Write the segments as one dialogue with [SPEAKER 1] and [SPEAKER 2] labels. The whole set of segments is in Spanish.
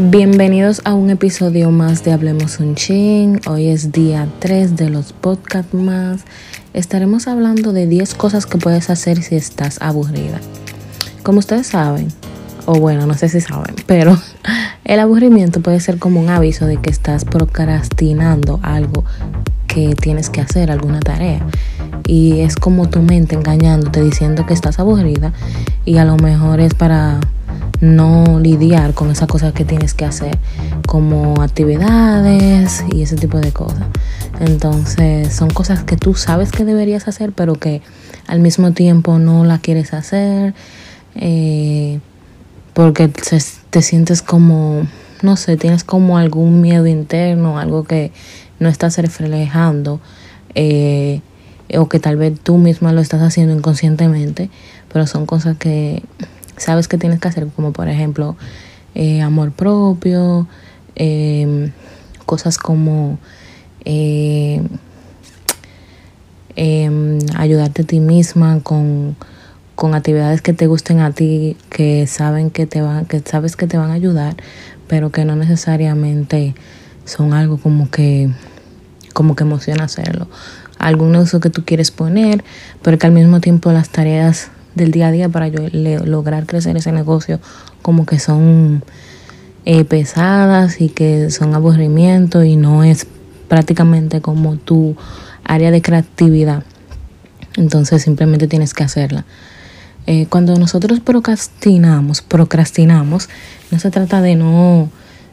[SPEAKER 1] Bienvenidos a un episodio más de Hablemos un Chin. Hoy es día 3 de los podcasts más. Estaremos hablando de 10 cosas que puedes hacer si estás aburrida. Como ustedes saben, o bueno, no sé si saben, pero el aburrimiento puede ser como un aviso de que estás procrastinando algo que tienes que hacer, alguna tarea. Y es como tu mente engañándote diciendo que estás aburrida y a lo mejor es para no lidiar con esas cosas que tienes que hacer, como actividades y ese tipo de cosas. Entonces son cosas que tú sabes que deberías hacer, pero que al mismo tiempo no la quieres hacer, eh, porque te sientes como, no sé, tienes como algún miedo interno, algo que no estás reflejando. Eh, o que tal vez tú misma lo estás haciendo inconscientemente, pero son cosas que sabes que tienes que hacer, como por ejemplo eh, amor propio, em, cosas como eh, em, ayudarte a ti misma con, con actividades que te gusten a ti, que saben que te van, que sabes que te van a ayudar, pero que no necesariamente son algo como que como que emociona hacerlo. Algún uso que tú quieres poner, pero que al mismo tiempo las tareas del día a día para yo lograr crecer ese negocio como que son eh, pesadas y que son aburrimiento y no es prácticamente como tu área de creatividad. Entonces simplemente tienes que hacerla. Eh, cuando nosotros procrastinamos, procrastinamos, no se trata de no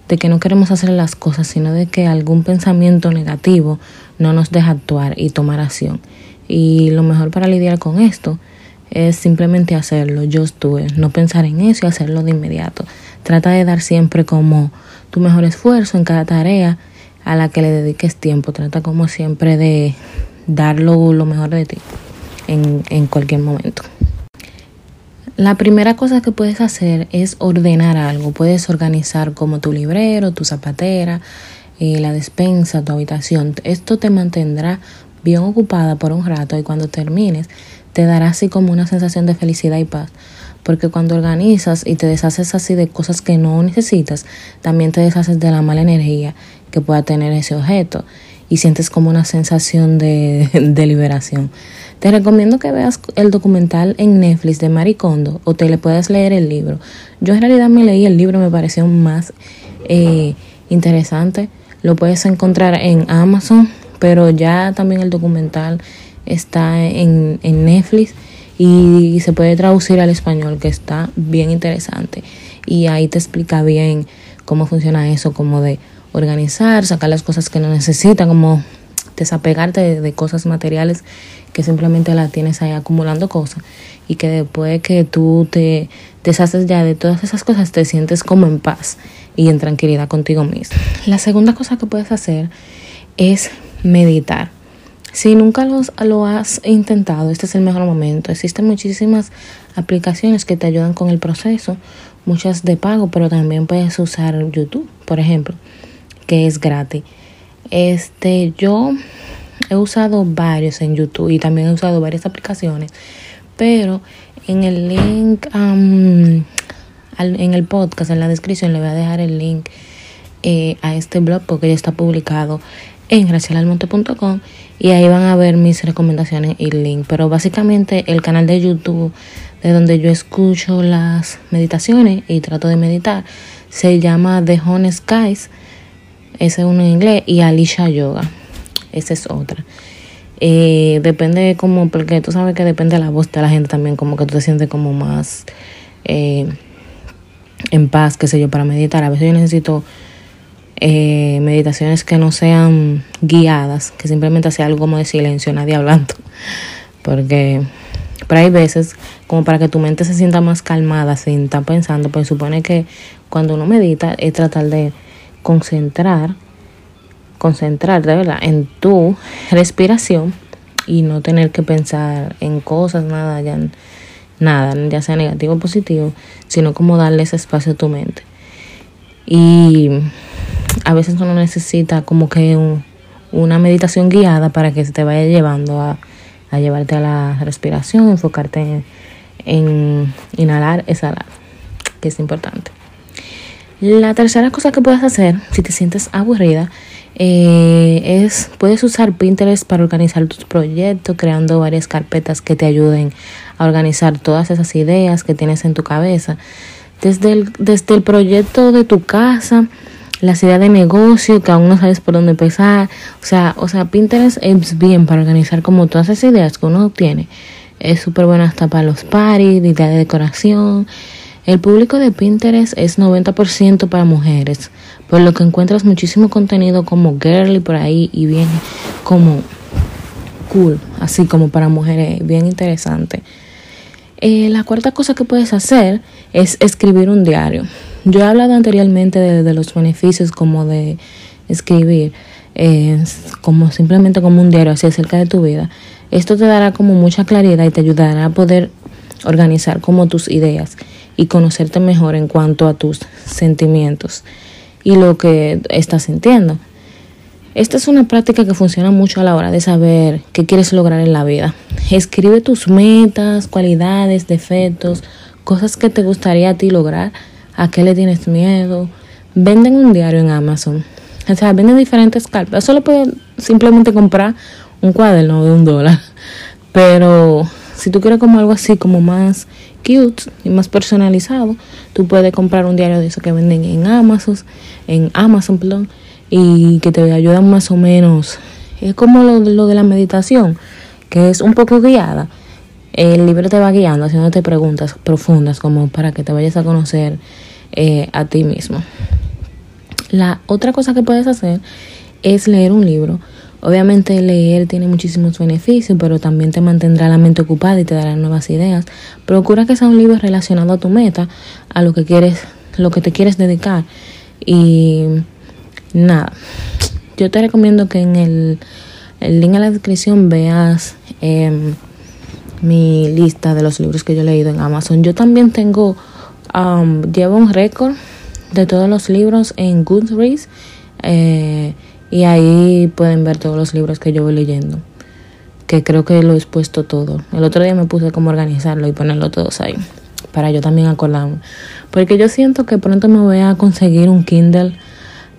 [SPEAKER 1] de que no queremos hacer las cosas, sino de que algún pensamiento negativo no nos deja actuar y tomar acción. Y lo mejor para lidiar con esto es simplemente hacerlo, yo estuve, no pensar en eso y hacerlo de inmediato. Trata de dar siempre como tu mejor esfuerzo en cada tarea a la que le dediques tiempo. Trata como siempre de dar lo, mejor de ti en, en cualquier momento. La primera cosa que puedes hacer es ordenar algo. Puedes organizar como tu librero, tu zapatera, eh, la despensa, tu habitación. Esto te mantendrá bien ocupada por un rato y cuando termines te dará así como una sensación de felicidad y paz. Porque cuando organizas y te deshaces así de cosas que no necesitas, también te deshaces de la mala energía que pueda tener ese objeto y sientes como una sensación de, liberación. Te recomiendo que veas el documental en Netflix de Maricondo o te le puedas leer el libro. Yo en realidad me leí el libro, me pareció más eh, interesante. Lo puedes encontrar en Amazon, pero ya también el documental está en, en Netflix y se puede traducir al español, que está bien interesante. Y ahí te explica bien cómo funciona eso, como de organizar, sacar las cosas que no necesitan, como desapegarte de, cosas materiales que simplemente las tienes ahí acumulando cosas y que después que tú te deshaces ya de todas esas cosas te sientes como en paz y en tranquilidad contigo mismo. La segunda cosa que puedes hacer es meditar. Si nunca los, lo has intentado, este es el mejor momento. Existen muchísimas aplicaciones que te ayudan con el proceso, muchas de pago, pero también puedes usar YouTube, por ejemplo, que es gratis. Este, yo he usado varios en YouTube y también he usado varias aplicaciones, pero en el link, en el podcast, en la descripción, le voy a dejar el link eh, a este blog porque ya está publicado en gracialalmonte.com y ahí van a ver mis recomendaciones y link. Pero básicamente el canal de YouTube de donde yo escucho las meditaciones y trato de meditar se llama The Hone Skies. Ese es uno en inglés y Alicia Yoga. Esa es otra. Eh, depende como, porque tú sabes que depende de la voz de la gente también, como que tú te sientes como más eh, en paz, qué sé yo, para meditar. A veces yo necesito eh, meditaciones que no sean guiadas, que simplemente sea algo como de silencio, nadie hablando. Porque pero hay veces como para que tu mente se sienta más calmada sin estar pensando, pues supone que cuando uno medita es tratar de concentrar, concentrar de verdad en tu respiración y no tener que pensar en cosas, nada, ya, nada, ya sea negativo o positivo, sino como darle ese espacio a tu mente. Y a veces uno necesita como que una meditación guiada para que se te vaya llevando a, llevarte a la respiración, enfocarte en, inhalar, exhalar, que es importante. La tercera cosa que puedes hacer si te sientes aburrida eh, es puedes usar Pinterest para organizar tus proyectos, creando varias carpetas que te ayuden a organizar todas esas ideas que tienes en tu cabeza. Desde el, desde el proyecto de tu casa, las ideas de negocio que aún no sabes por dónde empezar. O sea, o sea, Pinterest es bien para organizar como todas esas ideas que uno tiene. Es súper bueno hasta para los parties, ideas de decoración. El público de Pinterest es 90% para mujeres, por lo que encuentras muchísimo contenido como girly por ahí y bien como cool, así como para mujeres, bien interesante. Eh, la cuarta cosa que puedes hacer es escribir un diario. Yo he hablado anteriormente de, los beneficios como de escribir, eh, como simplemente como un diario así acerca de tu vida. Esto te dará como mucha claridad y te ayudará a poder organizar como tus ideas y conocerte mejor en cuanto a tus sentimientos y lo que estás sintiendo. Esta es una práctica que funciona mucho a la hora de saber qué quieres lograr en la vida. Escribe tus metas, cualidades, defectos, cosas que te gustaría a ti lograr, a qué le tienes miedo. Venden un diario en Amazon. O sea, venden diferentes cartas. Solo puedes simplemente comprar un cuaderno de un dólar. Pero si tú quieres como algo así, como más cute y más personalizado, tú puedes comprar un diario de eso que venden en Amazon, en Amazon, perdón, y que te ayudan más o menos. Es como lo, lo de la meditación, que es un poco guiada. El libro te va guiando, haciéndote preguntas profundas como para que te vayas a conocer eh, a ti mismo. La otra cosa que puedes hacer es leer un libro Obviamente leer tiene muchísimos beneficios, pero también te mantendrá la mente ocupada y te dará nuevas ideas. Procura que sea un libro relacionado a tu meta, a lo que quieres, lo que te quieres dedicar. Y nada, yo te recomiendo que en el, link a la descripción veas em, mi lista de los libros que yo he leído en Amazon. Yo también tengo, um, llevo un récord de todos los libros en Goodreads. Eh, y ahí pueden ver todos los libros que yo voy leyendo. Que creo que lo he expuesto todo. El otro día me puse como organizarlo y ponerlo todos ahí. Para yo también acordarme. Porque yo siento que pronto me voy a conseguir un Kindle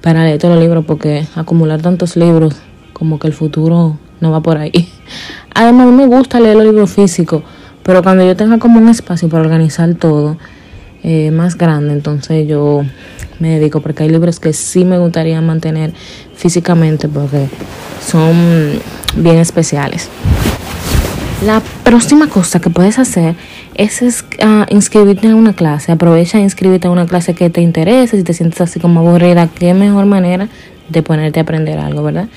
[SPEAKER 1] para leer todos los libros. Porque acumular tantos libros, como que el futuro no va por ahí. Además, me gusta leer los libros físicos. Pero cuando yo tenga como un espacio para organizar todo eh, más grande, entonces yo me dedico, porque hay libros que sí me gustaría mantener físicamente porque son bien especiales. La próxima cosa que puedes hacer es, ah, inscribirte en una clase. Aprovecha e inscribirte en una clase que te interese. Si te sientes así como aburrida, qué mejor manera de ponerte a aprender algo, ¿verdad?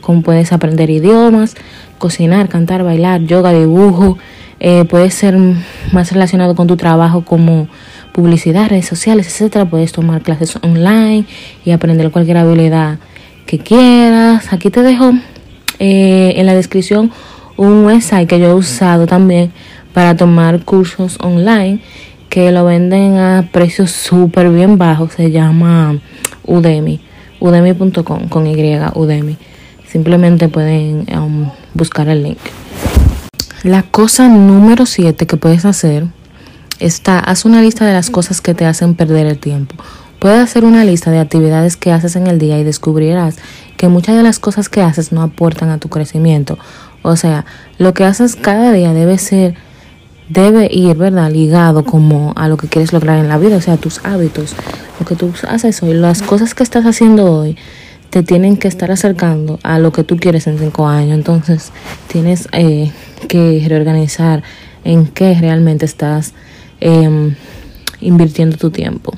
[SPEAKER 1] Como puedes aprender idiomas, cocinar, cantar, bailar, yoga, dibujo. Eh, puede ser más relacionado con tu trabajo como publicidad, redes sociales, etcétera. Puedes tomar clases online y aprender cualquier habilidad que quieras. Aquí te dejo eh, en la descripción un website que yo he usado también para tomar cursos online que lo venden a precios súper bien bajos. Se llama Udemy, udemy.com con Y, Udemy. Simplemente pueden um, buscar el link. La cosa número 7 que puedes hacer está, haz una lista de las cosas que te hacen perder el tiempo. Puedes hacer una lista de actividades que haces en el día y descubrirás que muchas de las cosas que haces no aportan a tu crecimiento. O sea, lo que haces cada día debe ser, debe ir, ¿verdad? Ligado como a lo que quieres lograr en la vida, o sea, tus hábitos, lo que tú haces hoy, las cosas que estás haciendo hoy te tienen que estar acercando a lo que tú quieres en cinco años. Entonces, tienes eh, que reorganizar en qué realmente estás Em, invirtiendo tu tiempo.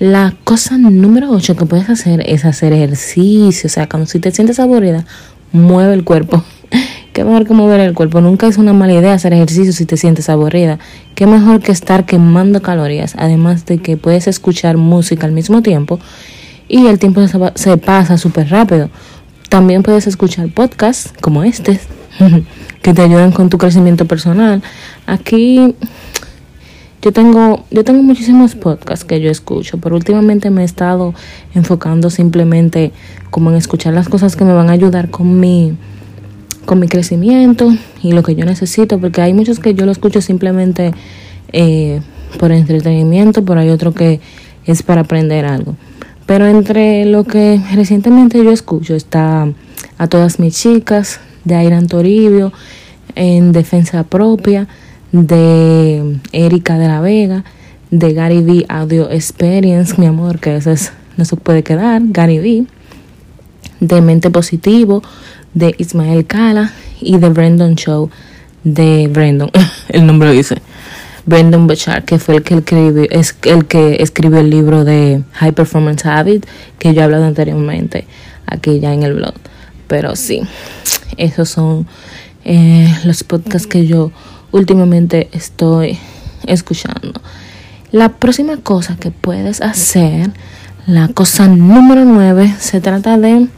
[SPEAKER 1] La cosa número 8 que puedes hacer es hacer ejercicio. O sea, cuando si te sientes aburrida, mueve el cuerpo. Qué mejor que mover el cuerpo. Nunca es una mala idea hacer ejercicio si te sientes aburrida. Qué mejor que estar quemando calorías. Además de que puedes escuchar música al mismo tiempo y el tiempo se pasa súper rápido. También puedes escuchar podcasts como este que te ayudan con tu crecimiento personal. Aquí yo tengo, yo tengo muchísimos podcasts que yo escucho, pero últimamente me he estado enfocando simplemente como en escuchar las cosas que me van a ayudar con mi, con mi crecimiento y lo que yo necesito, porque hay muchos que yo lo escucho simplemente eh, por entretenimiento, pero hay otro que es para aprender algo. Pero entre lo que recientemente yo escucho está a todas mis chicas, de Airan Toribio, en defensa propia, de Erika de la Vega, de Gary V Audio Experience, mi amor, que eso es, no se puede quedar, Gary V, de Mente Positivo, de Ismael Cala y de Brandon Show, de Brandon, el nombre dice, Brandon Bachar, que fue el que escribió, es el que escribió el libro de High Performance Habit, que yo he hablado anteriormente aquí ya en el blog. Pero sí, esos son eh, los podcasts que yo últimamente estoy escuchando. La próxima cosa que puedes hacer, la cosa número 9, se trata de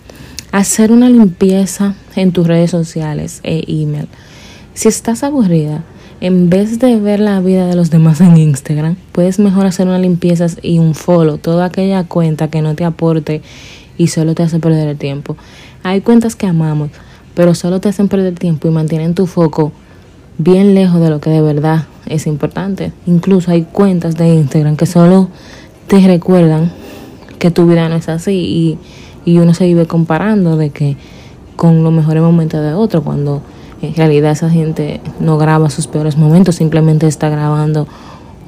[SPEAKER 1] hacer una limpieza en tus redes sociales e email. Si estás aburrida, en vez de ver la vida de los demás en Instagram, puedes mejor hacer una limpieza y un follow, toda aquella cuenta que no te aporte y solo te hace perder el tiempo. Hay cuentas que amamos, pero solo te hacen perder tiempo y mantienen tu foco bien lejos de lo que de verdad es importante. Incluso hay cuentas de Instagram que solo te recuerdan que tu vida no es así y, y uno se vive comparando de que con los mejores momentos de otro cuando en realidad esa gente no graba sus peores momentos, simplemente está grabando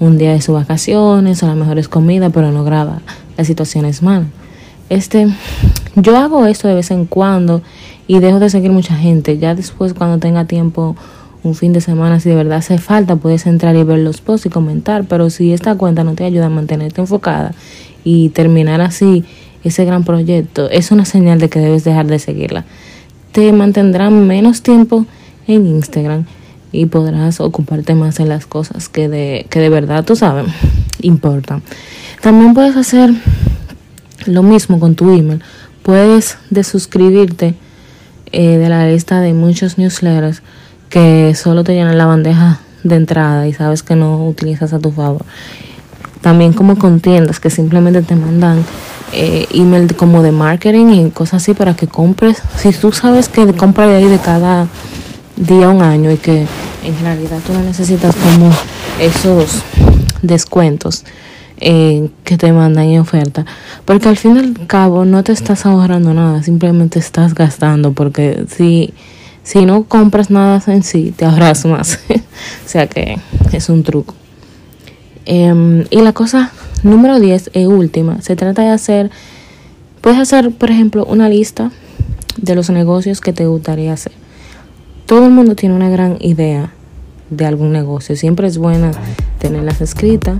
[SPEAKER 1] un día de sus vacaciones o las mejores comidas, pero no graba las situaciones malas. Este, yo hago esto de vez en cuando y dejo de seguir mucha gente. Ya después cuando tenga tiempo un fin de semana, si de verdad hace falta, puedes entrar y ver los posts y comentar, pero si esta cuenta no te ayuda a mantenerte enfocada y terminar así ese gran proyecto, es una señal de que debes dejar de seguirla. Te mantendrá menos tiempo en Instagram y podrás ocuparte más en las cosas que de, que de verdad, tú sabes, importan. También puedes hacer lo mismo con tu email. Puedes desuscribirte eh, de la lista de muchos newsletters que solo te llenan la bandeja de entrada y sabes que no utilizas a tu favor. También como con tiendas que simplemente te mandan eh, email como de marketing y cosas así para que compres. Si tú sabes que compra de ahí de cada día un año y que en realidad tú no necesitas como esos descuentos eh, que te mandan en oferta. Porque al fin y al cabo no te estás ahorrando nada, simplemente estás gastando. Porque si, si no compras nada en sí, te ahorras más. o sea que es un truco. Em, y la cosa número 10 y última, se trata de hacer, puedes hacer, por ejemplo, una lista de los negocios que te gustaría hacer. Todo el mundo tiene una gran idea de algún negocio. Siempre es buena tenerlas escritas.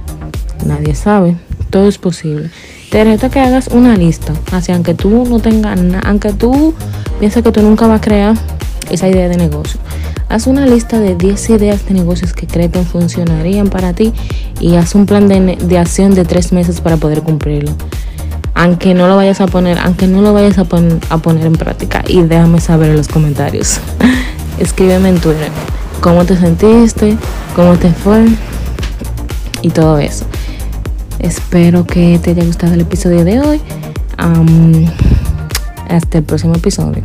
[SPEAKER 1] Nadie sabe. Todo es posible. Te reto que hagas una lista. Así, aunque tú no tengas aunque tú pienses que tú nunca vas a crear esa idea de negocio. Haz una lista de 10 ideas de negocios que crees que funcionarían para ti y haz un plan de, de acción de 3 meses para poder cumplirlo. Aunque no lo vayas a poner, aunque no lo vayas a, a poner en práctica. Y déjame saber en los comentarios. Escríbeme en Twitter cómo te sentiste, cómo te fue y todo eso. Espero que te haya gustado el episodio de hoy. hasta el próximo episodio.